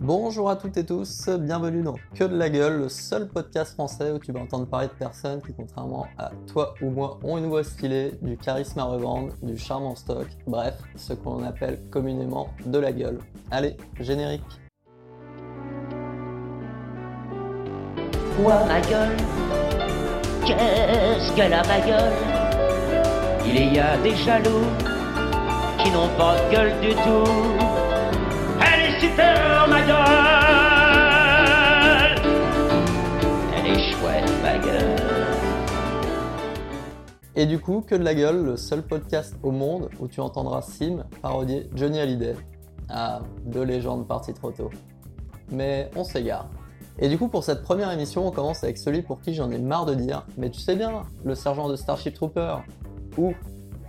Bonjour à toutes et tous, bienvenue dans Que de la gueule, le seul podcast français où tu vas entendre parler de personnes qui, contrairement à toi ou moi, ont une voix stylée, du charisme à revendre, du charme en stock, bref, ce qu'on appelle communément de la gueule. Allez, générique. Quoi gueule? Qu'est-ce qu'elle a ma gueule? Il y a des jaloux qui n'ont pas de gueule du tout. Elle est super Et du coup, Que de la gueule, le seul podcast au monde où tu entendras Sim parodier Johnny Hallyday. Ah, deux légendes parties trop tôt. Mais on s'égare. Et du coup, pour cette première émission, on commence avec celui pour qui j'en ai marre de dire Mais tu sais bien, le sergent de Starship Trooper. Ou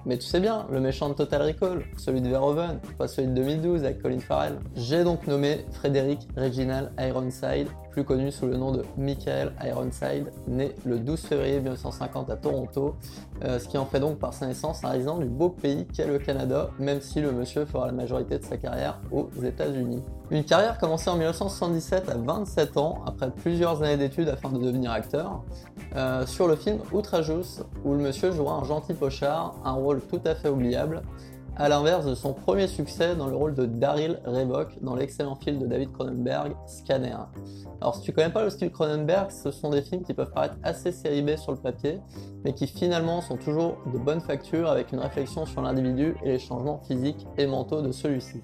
mais tu sais bien, le méchant de Total Recall, celui de Verhoeven, pas celui de 2012 avec Colin Farrell. J'ai donc nommé Frédéric Reginald Ironside, plus connu sous le nom de Michael Ironside, né le 12 février 1950 à Toronto, euh, ce qui en fait donc par sa naissance un résident du beau pays qu'est le Canada, même si le monsieur fera la majorité de sa carrière aux États-Unis. Une carrière commencée en 1977 à 27 ans, après plusieurs années d'études afin de devenir acteur, euh, sur le film Outrageous, où le monsieur jouera un gentil pochard, un rôle tout à fait oubliable, à l'inverse de son premier succès dans le rôle de Daryl Revok dans l'excellent film de David Cronenberg, Scanner. Alors si tu connais pas le style Cronenberg, ce sont des films qui peuvent paraître assez série sur le papier, mais qui finalement sont toujours de bonne facture avec une réflexion sur l'individu et les changements physiques et mentaux de celui-ci.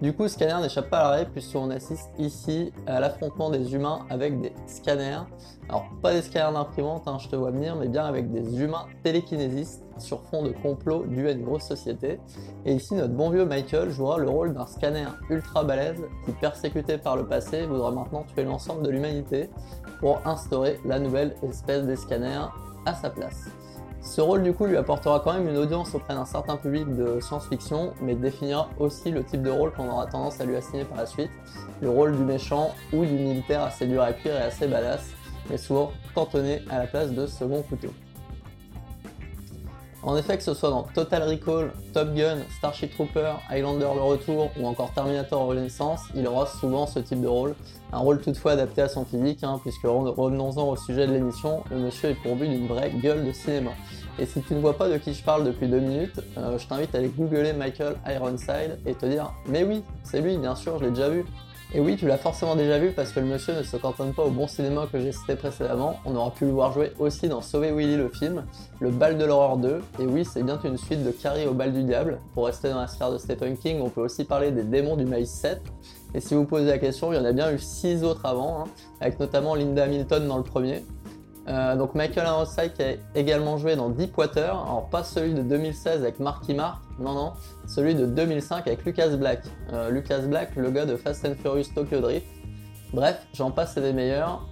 Du coup, Scanner n'échappe pas à l'arrêt puisqu'on assiste ici à l'affrontement des humains avec des scanners. Alors, pas des scanners d'imprimante, hein, je te vois venir, mais bien avec des humains télékinésistes sur fond de complot dû à une grosse société. Et ici, notre bon vieux Michael jouera le rôle d'un scanner ultra balèze qui, persécuté par le passé, voudra maintenant tuer l'ensemble de l'humanité pour instaurer la nouvelle espèce des scanners à sa place. Ce rôle du coup lui apportera quand même une audience auprès d'un certain public de science-fiction, mais définira aussi le type de rôle qu'on aura tendance à lui assigner par la suite, le rôle du méchant ou du militaire assez dur à cuire et assez badass, mais souvent cantonné à la place de second couteau. En effet, que ce soit dans Total Recall, Top Gun, Starship Trooper, Highlander le Retour ou encore Terminator Renaissance, il aura souvent ce type de rôle. Un rôle toutefois adapté à son physique, hein, puisque revenons-en au sujet de l'émission, le monsieur est pourvu d'une vraie gueule de cinéma. Et si tu ne vois pas de qui je parle depuis deux minutes, euh, je t'invite à aller googler Michael Ironside et te dire Mais oui, c'est lui, bien sûr, je l'ai déjà vu. Et oui, tu l'as forcément déjà vu parce que le monsieur ne se cantonne pas au bon cinéma que j'ai cité précédemment. On aura pu le voir jouer aussi dans Sauver Willy le film, Le bal de l'horreur 2. Et oui, c'est bien une suite de Carrie au bal du diable. Pour rester dans la sphère de Stephen King, on peut aussi parler des démons du maïs 7. Et si vous posez la question, il y en a bien eu 6 autres avant, hein, avec notamment Linda Hamilton dans le premier. Euh, donc Michael Ironside qui a également joué dans Deepwater, alors pas celui de 2016 avec Marky Mark, non non, celui de 2005 avec Lucas Black. Euh, Lucas Black, le gars de Fast and Furious Tokyo Drift. Bref, j'en passe des meilleurs.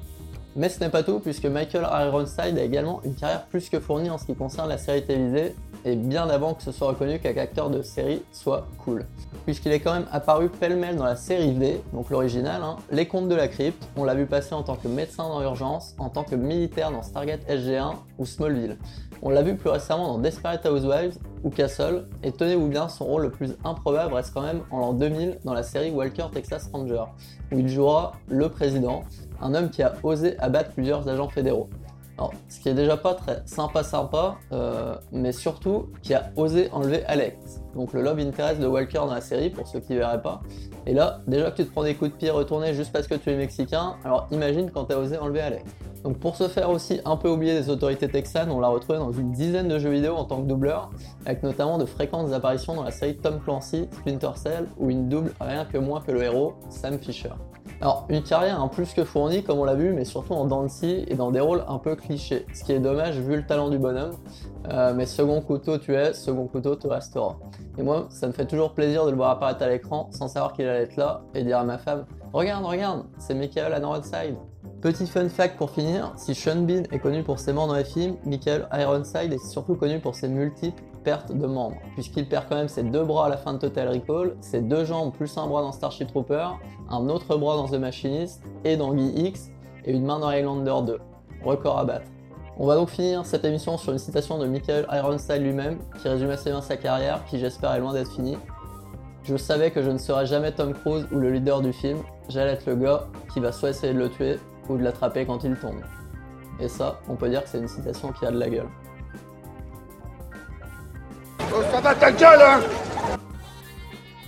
Mais ce n'est pas tout, puisque Michael Ironside a également une carrière plus que fournie en ce qui concerne la série télévisée, et bien avant que ce soit reconnu qu'un acteur de série soit cool. Puisqu'il est quand même apparu pêle-mêle dans la série V, donc l'original, hein, Les Contes de la Crypte, on l'a vu passer en tant que médecin dans l'urgence, en tant que militaire dans Stargate SG1 ou Smallville. On l'a vu plus récemment dans Desperate Housewives ou Castle, et tenez-vous bien, son rôle le plus improbable reste quand même en l'an 2000 dans la série Walker Texas Ranger, où il jouera le président, un homme qui a osé abattre plusieurs agents fédéraux. Alors, ce qui est déjà pas très sympa sympa, euh, mais surtout qui a osé enlever Alex, donc le love interest de Walker dans la série pour ceux qui verraient pas. Et là, déjà que tu te prends des coups de pied retournés juste parce que tu es mexicain, alors imagine quand tu as osé enlever Alex. Donc pour se faire aussi un peu oublier des autorités texanes, on l'a retrouvé dans une dizaine de jeux vidéo en tant que doubleur, avec notamment de fréquentes apparitions dans la série Tom Clancy, Splinter Cell, où il double rien que moins que le héros, Sam Fisher. Alors, une carrière en plus que fournie, comme on l'a vu, mais surtout en Dancy et dans des rôles un peu clichés, ce qui est dommage vu le talent du bonhomme. Euh, mais second couteau tu es, second couteau te restera. Et moi, ça me fait toujours plaisir de le voir apparaître à l'écran sans savoir qu'il allait être là et dire à ma femme Regarde, regarde, c'est Michael à Northside. Petit fun fact pour finir, si Sean Bean est connu pour ses membres dans les films, Michael Ironside est surtout connu pour ses multiples pertes de membres, puisqu'il perd quand même ses deux bras à la fin de Total Recall, ses deux jambes plus un bras dans Starship Trooper, un autre bras dans The Machinist et dans Guy X, et une main dans Highlander 2. Record à battre. On va donc finir cette émission sur une citation de Michael Ironside lui-même, qui résume assez bien sa carrière, qui j'espère est loin d'être finie. Je savais que je ne serais jamais Tom Cruise ou le leader du film, j'allais être le gars qui va soit essayer de le tuer ou de l'attraper quand il tombe. Et ça, on peut dire que c'est une citation qui a de la gueule. Oh, hein